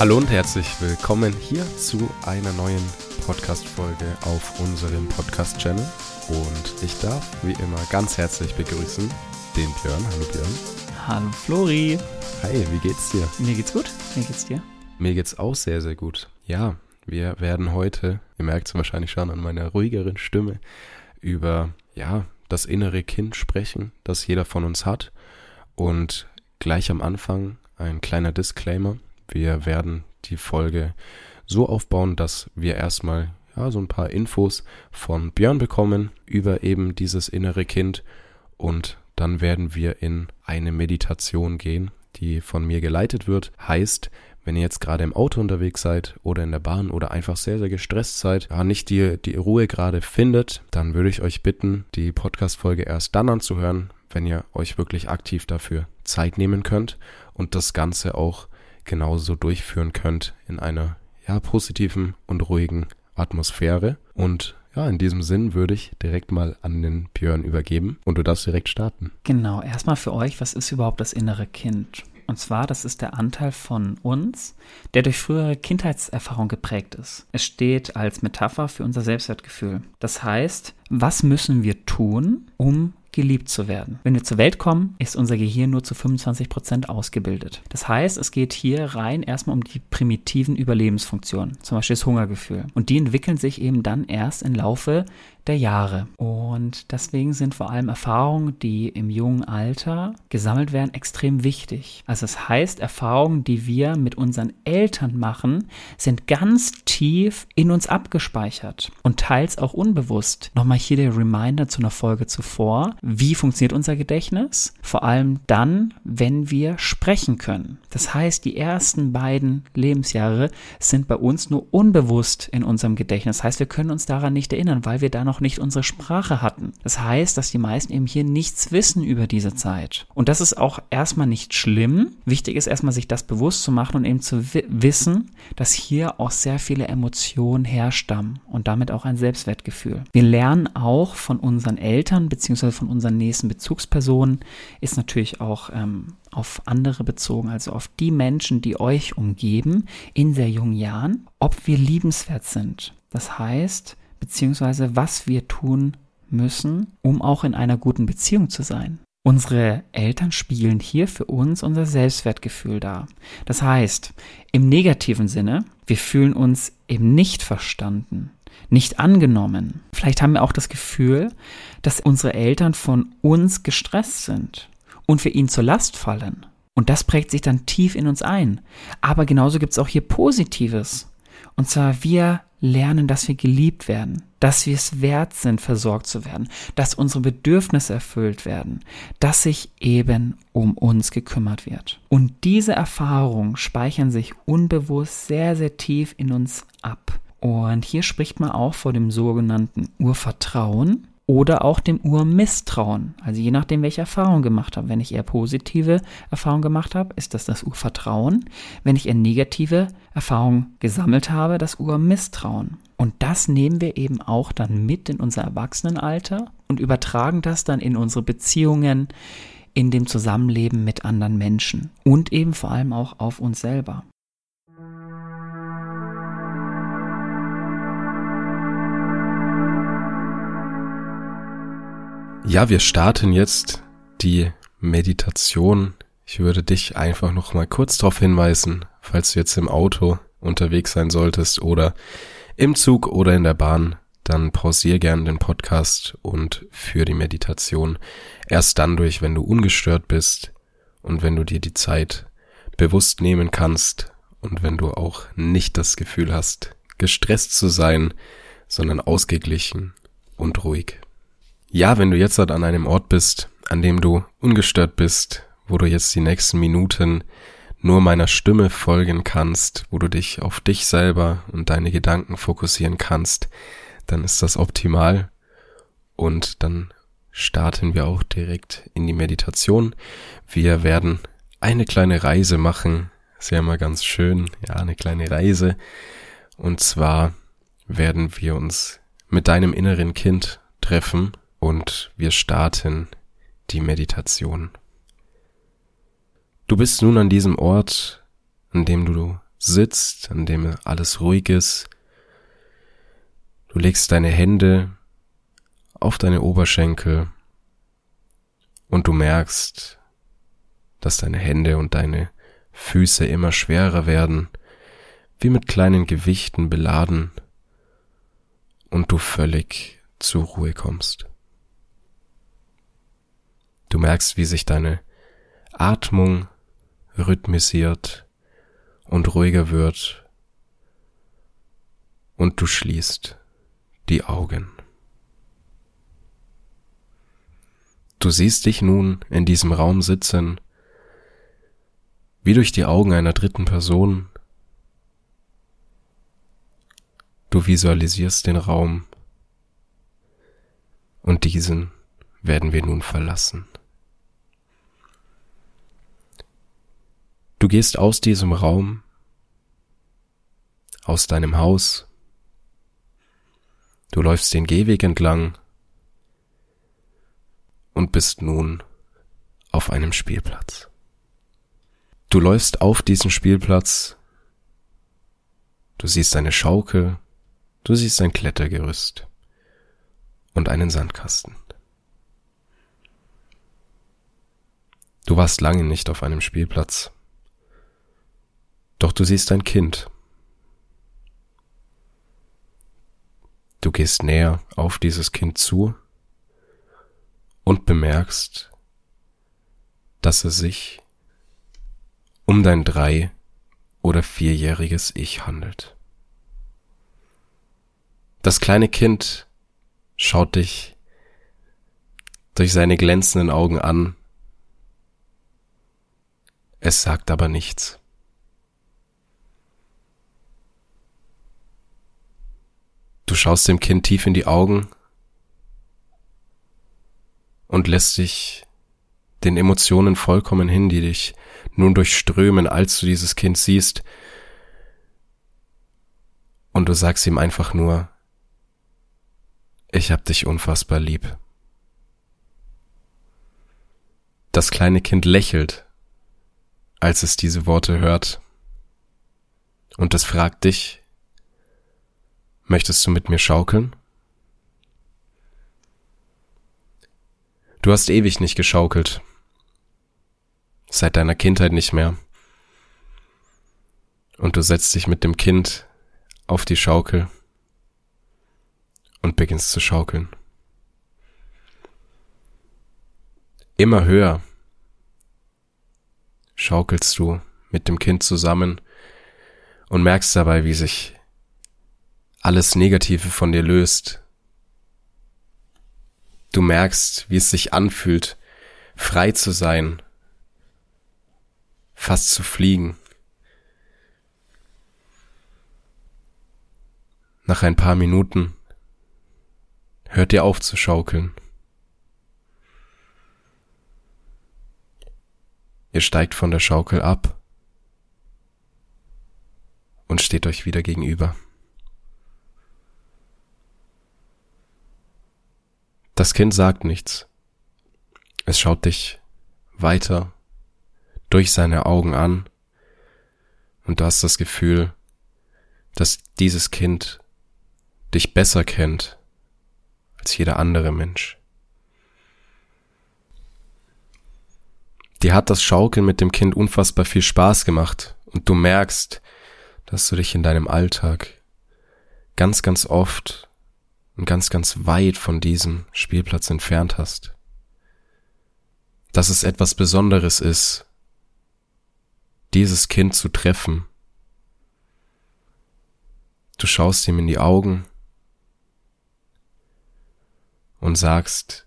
Hallo und herzlich willkommen hier zu einer neuen Podcast-Folge auf unserem Podcast-Channel. Und ich darf wie immer ganz herzlich begrüßen den Björn. Hallo Björn. Hallo Flori. Hi, wie geht's dir? Mir geht's gut. Wie geht's dir? Mir geht's auch sehr, sehr gut. Ja, wir werden heute, ihr merkt es wahrscheinlich schon an meiner ruhigeren Stimme, über, ja, das innere Kind sprechen, das jeder von uns hat. Und gleich am Anfang ein kleiner Disclaimer. Wir werden die Folge so aufbauen, dass wir erstmal ja, so ein paar Infos von Björn bekommen über eben dieses innere Kind und dann werden wir in eine Meditation gehen, die von mir geleitet wird. Heißt, wenn ihr jetzt gerade im Auto unterwegs seid oder in der Bahn oder einfach sehr, sehr gestresst seid, ja, nicht die, die Ruhe gerade findet, dann würde ich euch bitten, die Podcast-Folge erst dann anzuhören, wenn ihr euch wirklich aktiv dafür Zeit nehmen könnt und das Ganze auch genauso durchführen könnt in einer ja, positiven und ruhigen Atmosphäre. Und ja, in diesem Sinn würde ich direkt mal an den Björn übergeben und du darfst direkt starten. Genau, erstmal für euch, was ist überhaupt das innere Kind? Und zwar, das ist der Anteil von uns, der durch frühere Kindheitserfahrung geprägt ist. Es steht als Metapher für unser Selbstwertgefühl. Das heißt, was müssen wir tun, um geliebt zu werden. Wenn wir zur Welt kommen, ist unser Gehirn nur zu 25 Prozent ausgebildet. Das heißt, es geht hier rein erstmal um die primitiven Überlebensfunktionen, zum Beispiel das Hungergefühl. Und die entwickeln sich eben dann erst im Laufe der Jahre. Und deswegen sind vor allem Erfahrungen, die im jungen Alter gesammelt werden, extrem wichtig. Also das heißt, Erfahrungen, die wir mit unseren Eltern machen, sind ganz tief in uns abgespeichert und teils auch unbewusst. Nochmal hier der Reminder zu einer Folge zuvor. Wie funktioniert unser Gedächtnis? Vor allem dann, wenn wir sprechen können. Das heißt, die ersten beiden Lebensjahre sind bei uns nur unbewusst in unserem Gedächtnis. Das heißt, wir können uns daran nicht erinnern, weil wir da noch nicht unsere Sprache hatten. Das heißt, dass die meisten eben hier nichts wissen über diese Zeit. Und das ist auch erstmal nicht schlimm. Wichtig ist erstmal, sich das bewusst zu machen und eben zu wissen, dass hier auch sehr viele Emotionen herstammen und damit auch ein Selbstwertgefühl. Wir lernen auch von unseren Eltern beziehungsweise von unseren nächsten Bezugspersonen, ist natürlich auch ähm, auf andere bezogen, also auf die Menschen, die euch umgeben in sehr jungen Jahren, ob wir liebenswert sind. Das heißt, beziehungsweise was wir tun müssen, um auch in einer guten Beziehung zu sein. Unsere Eltern spiegeln hier für uns unser Selbstwertgefühl dar. Das heißt, im negativen Sinne, wir fühlen uns eben nicht verstanden, nicht angenommen. Vielleicht haben wir auch das Gefühl, dass unsere Eltern von uns gestresst sind und wir ihnen zur Last fallen. Und das prägt sich dann tief in uns ein. Aber genauso gibt es auch hier Positives. Und zwar, wir lernen, dass wir geliebt werden, dass wir es wert sind, versorgt zu werden, dass unsere Bedürfnisse erfüllt werden, dass sich eben um uns gekümmert wird. Und diese Erfahrungen speichern sich unbewusst sehr, sehr tief in uns ab. Und hier spricht man auch vor dem sogenannten Urvertrauen oder auch dem Urmisstrauen. Also je nachdem, welche Erfahrung gemacht habe. Wenn ich eher positive Erfahrungen gemacht habe, ist das das Urvertrauen. Wenn ich eher negative Erfahrungen gesammelt habe, das Urmisstrauen. Und das nehmen wir eben auch dann mit in unser Erwachsenenalter und übertragen das dann in unsere Beziehungen, in dem Zusammenleben mit anderen Menschen und eben vor allem auch auf uns selber. Ja, wir starten jetzt die Meditation. Ich würde dich einfach noch mal kurz darauf hinweisen, falls du jetzt im Auto unterwegs sein solltest oder im Zug oder in der Bahn, dann pausier gerne den Podcast und führ die Meditation erst dann durch, wenn du ungestört bist und wenn du dir die Zeit bewusst nehmen kannst und wenn du auch nicht das Gefühl hast, gestresst zu sein, sondern ausgeglichen und ruhig. Ja, wenn du jetzt halt an einem Ort bist, an dem du ungestört bist, wo du jetzt die nächsten Minuten nur meiner Stimme folgen kannst, wo du dich auf dich selber und deine Gedanken fokussieren kannst, dann ist das optimal. Und dann starten wir auch direkt in die Meditation. Wir werden eine kleine Reise machen. Ist ja immer ganz schön. Ja, eine kleine Reise. Und zwar werden wir uns mit deinem inneren Kind treffen und wir starten die Meditation. Du bist nun an diesem Ort, an dem du sitzt, an dem alles ruhig ist. Du legst deine Hände auf deine Oberschenkel und du merkst, dass deine Hände und deine Füße immer schwerer werden, wie mit kleinen Gewichten beladen und du völlig zur Ruhe kommst. Du merkst, wie sich deine Atmung rhythmisiert und ruhiger wird und du schließt die Augen. Du siehst dich nun in diesem Raum sitzen, wie durch die Augen einer dritten Person. Du visualisierst den Raum und diesen werden wir nun verlassen. Du gehst aus diesem Raum, aus deinem Haus, du läufst den Gehweg entlang und bist nun auf einem Spielplatz. Du läufst auf diesen Spielplatz, du siehst eine Schaukel, du siehst ein Klettergerüst und einen Sandkasten. Du warst lange nicht auf einem Spielplatz. Doch du siehst ein Kind. Du gehst näher auf dieses Kind zu und bemerkst, dass es sich um dein drei- oder vierjähriges Ich handelt. Das kleine Kind schaut dich durch seine glänzenden Augen an. Es sagt aber nichts. Du schaust dem Kind tief in die Augen und lässt dich den Emotionen vollkommen hin, die dich nun durchströmen, als du dieses Kind siehst. Und du sagst ihm einfach nur, ich hab dich unfassbar lieb. Das kleine Kind lächelt, als es diese Worte hört, und es fragt dich, Möchtest du mit mir schaukeln? Du hast ewig nicht geschaukelt. Seit deiner Kindheit nicht mehr. Und du setzt dich mit dem Kind auf die Schaukel und beginnst zu schaukeln. Immer höher schaukelst du mit dem Kind zusammen und merkst dabei, wie sich alles Negative von dir löst. Du merkst, wie es sich anfühlt, frei zu sein, fast zu fliegen. Nach ein paar Minuten hört ihr auf zu schaukeln. Ihr steigt von der Schaukel ab und steht euch wieder gegenüber. Das Kind sagt nichts. Es schaut dich weiter durch seine Augen an und du hast das Gefühl, dass dieses Kind dich besser kennt als jeder andere Mensch. Dir hat das Schaukeln mit dem Kind unfassbar viel Spaß gemacht und du merkst, dass du dich in deinem Alltag ganz, ganz oft und ganz, ganz weit von diesem Spielplatz entfernt hast. Dass es etwas Besonderes ist, dieses Kind zu treffen. Du schaust ihm in die Augen und sagst,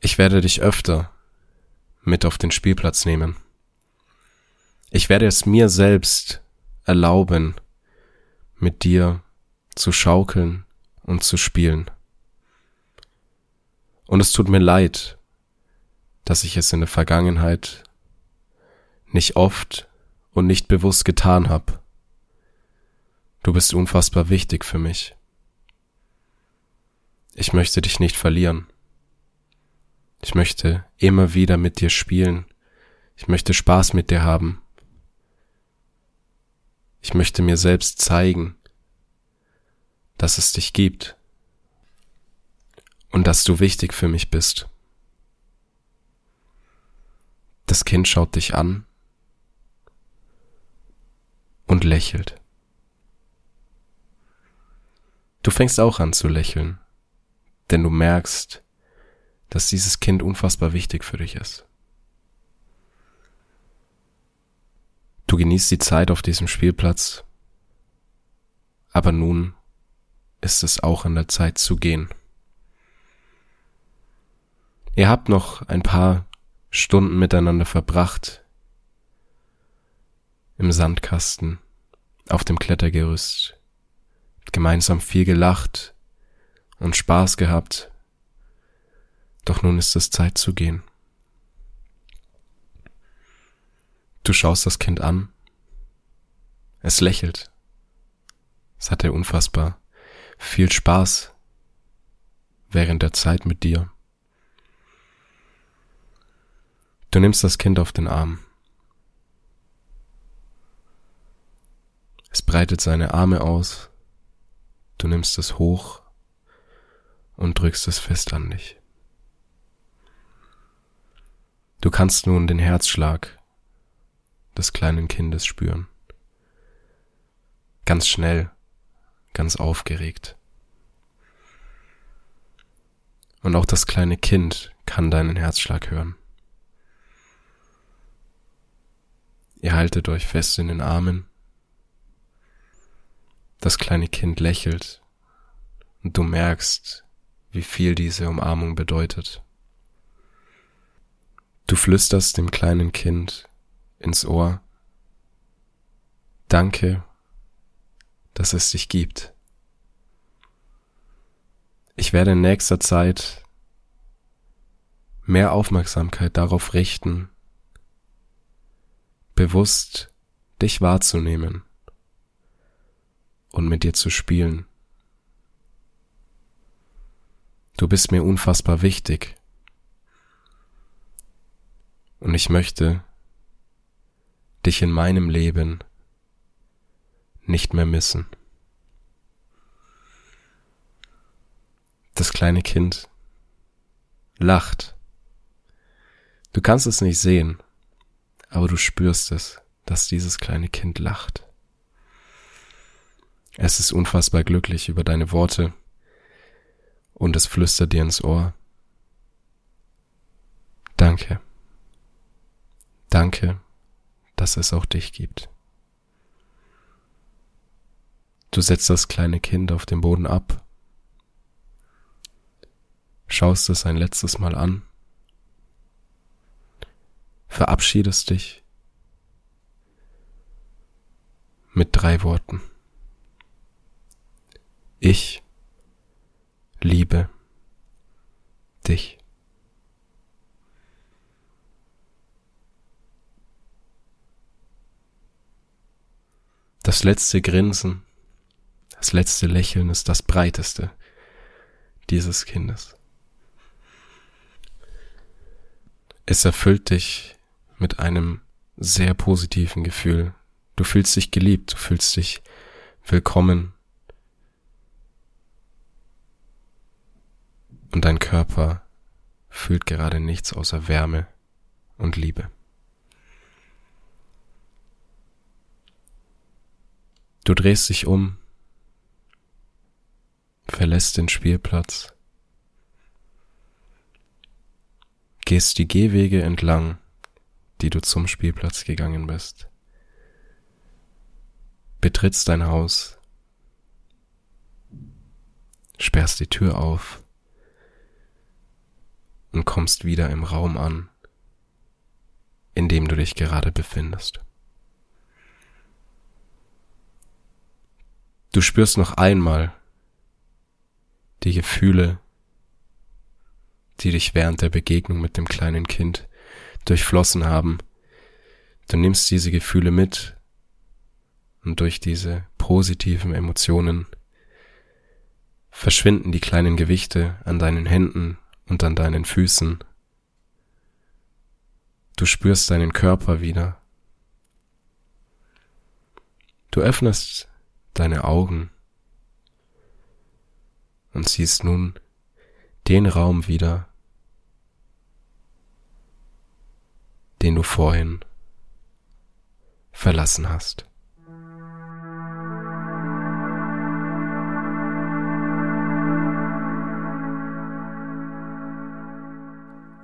ich werde dich öfter mit auf den Spielplatz nehmen. Ich werde es mir selbst erlauben, mit dir zu schaukeln und zu spielen. Und es tut mir leid, dass ich es in der Vergangenheit nicht oft und nicht bewusst getan habe. Du bist unfassbar wichtig für mich. Ich möchte dich nicht verlieren. Ich möchte immer wieder mit dir spielen, Ich möchte Spaß mit dir haben. Ich möchte mir selbst zeigen, dass es dich gibt und dass du wichtig für mich bist. Das Kind schaut dich an und lächelt. Du fängst auch an zu lächeln, denn du merkst, dass dieses Kind unfassbar wichtig für dich ist. Du genießt die Zeit auf diesem Spielplatz, aber nun ist es auch an der Zeit zu gehen. Ihr habt noch ein paar Stunden miteinander verbracht im Sandkasten, auf dem Klettergerüst, gemeinsam viel gelacht und Spaß gehabt, doch nun ist es Zeit zu gehen. Du schaust das Kind an, es lächelt, es hatte unfassbar viel Spaß während der Zeit mit dir. Du nimmst das Kind auf den Arm. Es breitet seine Arme aus, du nimmst es hoch und drückst es fest an dich. Du kannst nun den Herzschlag des kleinen Kindes spüren. Ganz schnell, ganz aufgeregt. Und auch das kleine Kind kann deinen Herzschlag hören. Ihr haltet euch fest in den Armen. Das kleine Kind lächelt und du merkst, wie viel diese Umarmung bedeutet. Du flüsterst dem kleinen Kind ins Ohr, Danke, dass es dich gibt. Ich werde in nächster Zeit mehr Aufmerksamkeit darauf richten, bewusst dich wahrzunehmen und mit dir zu spielen. Du bist mir unfassbar wichtig. Und ich möchte dich in meinem Leben nicht mehr missen. Das kleine Kind lacht. Du kannst es nicht sehen, aber du spürst es, dass dieses kleine Kind lacht. Es ist unfassbar glücklich über deine Worte und es flüstert dir ins Ohr. Danke. Danke, dass es auch dich gibt. Du setzt das kleine Kind auf den Boden ab, schaust es ein letztes Mal an verabschiedest dich mit drei Worten. Ich liebe dich. Das letzte Grinsen, das letzte Lächeln ist das breiteste dieses Kindes. Es erfüllt dich mit einem sehr positiven Gefühl. Du fühlst dich geliebt, du fühlst dich willkommen. Und dein Körper fühlt gerade nichts außer Wärme und Liebe. Du drehst dich um, verlässt den Spielplatz, gehst die Gehwege entlang die du zum Spielplatz gegangen bist. Betrittst dein Haus, sperrst die Tür auf und kommst wieder im Raum an, in dem du dich gerade befindest. Du spürst noch einmal die Gefühle, die dich während der Begegnung mit dem kleinen Kind durchflossen haben. Du nimmst diese Gefühle mit und durch diese positiven Emotionen verschwinden die kleinen Gewichte an deinen Händen und an deinen Füßen Du spürst deinen Körper wieder. Du öffnest deine Augen und siehst nun den Raum wieder, den du vorhin verlassen hast.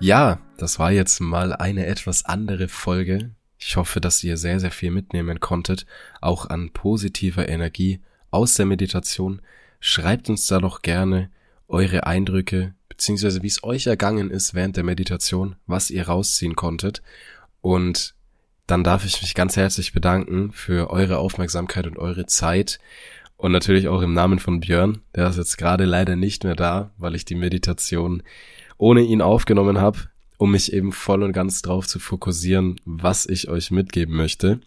Ja, das war jetzt mal eine etwas andere Folge. Ich hoffe, dass ihr sehr, sehr viel mitnehmen konntet, auch an positiver Energie aus der Meditation. Schreibt uns da doch gerne eure Eindrücke, beziehungsweise wie es euch ergangen ist während der Meditation, was ihr rausziehen konntet. Und dann darf ich mich ganz herzlich bedanken für eure Aufmerksamkeit und eure Zeit. Und natürlich auch im Namen von Björn, der ist jetzt gerade leider nicht mehr da, weil ich die Meditation ohne ihn aufgenommen habe, um mich eben voll und ganz drauf zu fokussieren, was ich euch mitgeben möchte.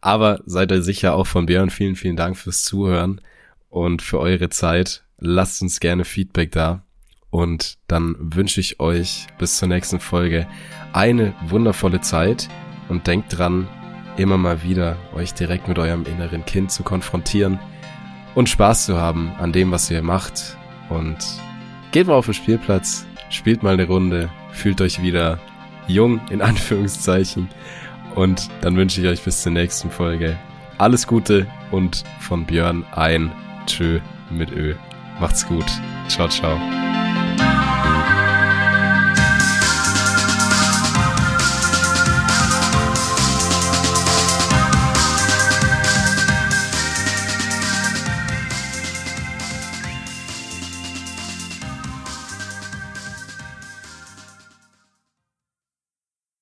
Aber seid ihr sicher auch von Björn vielen, vielen Dank fürs Zuhören und für eure Zeit. Lasst uns gerne Feedback da. Und dann wünsche ich euch bis zur nächsten Folge eine wundervolle Zeit und denkt dran, immer mal wieder euch direkt mit eurem inneren Kind zu konfrontieren und Spaß zu haben an dem, was ihr macht. Und geht mal auf den Spielplatz, spielt mal eine Runde, fühlt euch wieder jung in Anführungszeichen und dann wünsche ich euch bis zur nächsten Folge alles Gute und von Björn ein Tschö mit Ö. Macht's gut. Ciao, ciao.